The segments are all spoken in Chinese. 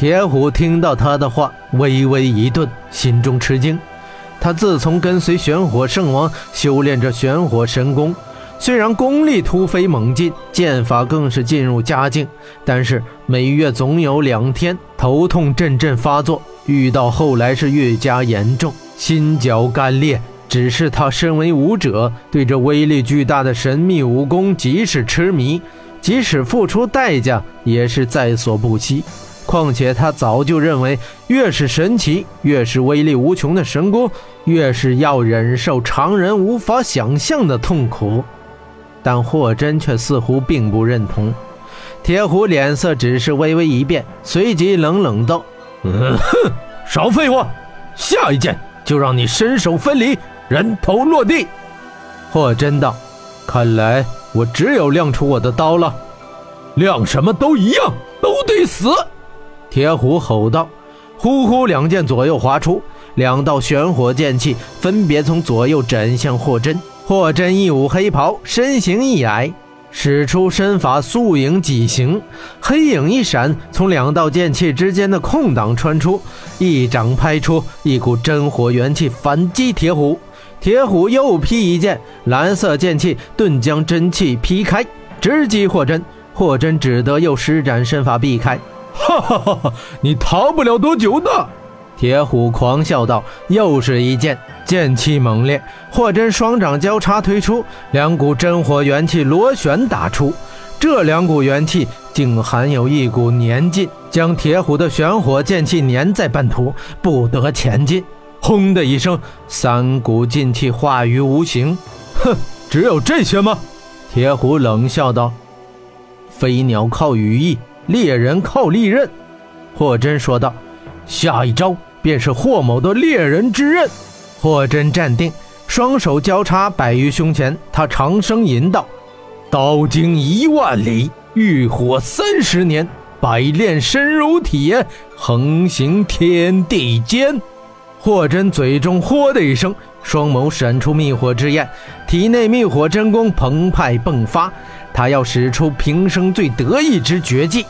铁虎听到他的话，微微一顿，心中吃惊。他自从跟随玄火圣王修炼着玄火神功，虽然功力突飞猛进，剑法更是进入佳境，但是每月总有两天头痛阵阵发作，遇到后来是越加严重，心绞干裂。只是他身为武者，对这威力巨大的神秘武功即使痴迷，即使付出代价也是在所不惜。况且他早就认为，越是神奇、越是威力无穷的神功，越是要忍受常人无法想象的痛苦。但霍真却似乎并不认同。铁虎脸色只是微微一变，随即冷冷道：“嗯哼，少废话，下一剑就让你身首分离。”人头落地，霍真道：“看来我只有亮出我的刀了，亮什么都一样，都得死。”铁虎吼道：“呼呼！”两剑左右划出，两道玄火剑气分别从左右斩向霍真。霍真一舞黑袍，身形一矮，使出身法素影几行，黑影一闪，从两道剑气之间的空档穿出，一掌拍出，一股真火元气反击铁虎。铁虎又劈一剑，蓝色剑气顿将真气劈开，直击霍真。霍真只得又施展身法避开。哈哈哈哈！你逃不了多久的！铁虎狂笑道。又是一剑，剑气猛烈，霍真双掌交叉推出，两股真火元气螺旋打出。这两股元气竟含有一股粘劲，将铁虎的玄火剑气粘在半途，不得前进。轰的一声，三股劲气化于无形。哼，只有这些吗？铁虎冷笑道：“飞鸟靠羽翼，猎人靠利刃。”霍真说道：“下一招便是霍某的猎人之刃。”霍真站定，双手交叉摆于胸前，他长声吟道：“刀经一万里，浴火三十年，百炼身如铁，横行天地间。”霍真嘴中“豁”的一声，双眸闪出密火之焰，体内密火真功澎湃迸发。他要使出平生最得意之绝技。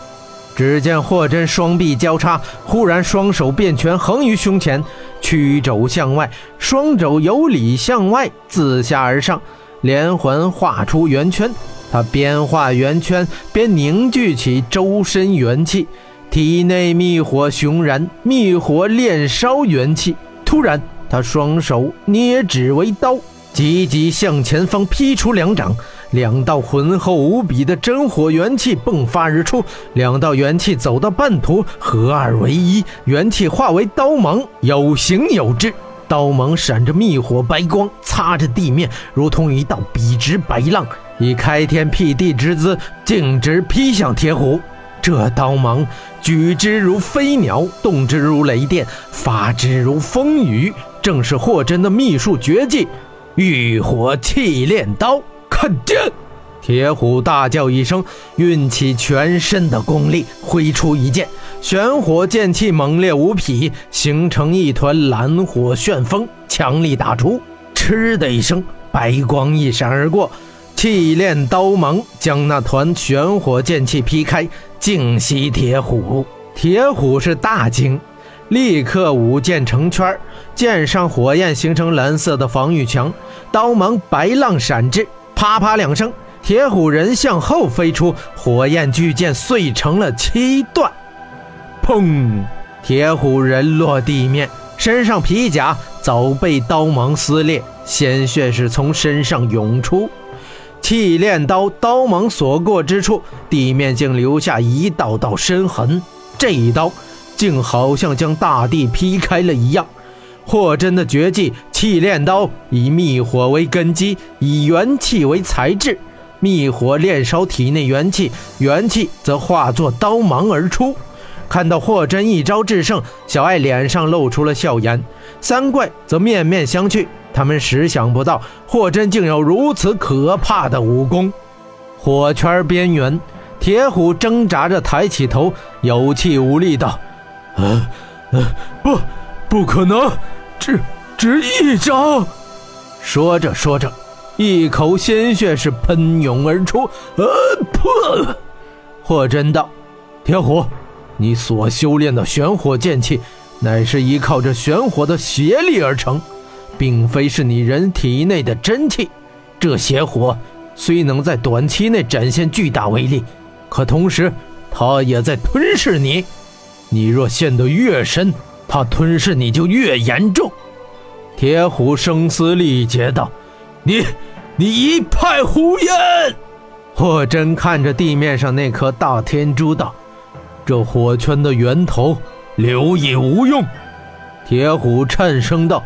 只见霍真双臂交叉，忽然双手变拳横于胸前，曲肘向外，双肘由里向外自下而上，连环画出圆圈。他边画圆圈边凝聚起周身元气。体内密火熊燃，密火炼烧元气。突然，他双手捏指为刀，急急向前方劈出两掌，两道浑厚无比的真火元气迸发而出。两道元气走到半途，合二为一，元气化为刀芒，有形有质。刀芒闪着密火白光，擦着地面，如同一道笔直白浪，以开天辟地之姿，径直劈向铁虎。这刀芒举之如飞鸟，动之如雷电，发之如风雨，正是霍真的秘术绝技——浴火气炼刀。看剑！铁虎大叫一声，运起全身的功力，挥出一剑，玄火剑气猛烈无匹，形成一团蓝火旋风，强力打出。嗤的一声，白光一闪而过。气炼刀芒将那团玄火剑气劈开，竟袭铁虎。铁虎是大惊，立刻舞剑成圈，剑上火焰形成蓝色的防御墙，刀芒白浪闪至，啪啪两声，铁虎人向后飞出，火焰巨剑碎成了七段。砰！铁虎人落地面，身上皮甲早被刀芒撕裂，鲜血是从身上涌出。气炼刀刀芒所过之处，地面竟留下一道道深痕。这一刀，竟好像将大地劈开了一样。霍真的绝技气炼刀，以密火为根基，以元气为材质，密火炼烧体内元气，元气则化作刀芒而出。看到霍真一招制胜，小艾脸上露出了笑颜，三怪则面面相觑。他们实想不到霍真竟有如此可怕的武功。火圈边缘，铁虎挣扎着抬起头，有气无力道：“呃，呃，不，不可能，只只一招。”说着说着，一口鲜血是喷涌而出。呃，破！霍真道：“天虎，你所修炼的玄火剑气，乃是依靠着玄火的邪力而成，并非是你人体内的真气。这邪火虽能在短期内展现巨大威力，可同时它也在吞噬你。你若陷得越深，他吞噬你就越严重。铁虎声嘶力竭道：“你，你一派胡言！”霍真看着地面上那颗大天珠道。这火圈的源头，留也无用。铁虎颤声道：“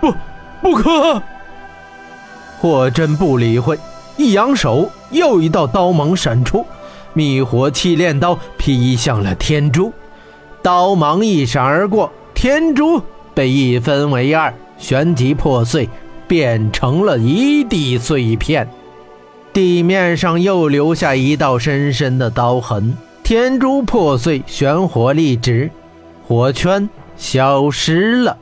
不，不可！”霍真不理会，一扬手，又一道刀芒闪出，密火气炼刀劈向了天珠。刀芒一闪而过，天珠被一分为二，旋即破碎，变成了一地碎片。地面上又留下一道深深的刀痕。天珠破碎，玄火立直，火圈消失了。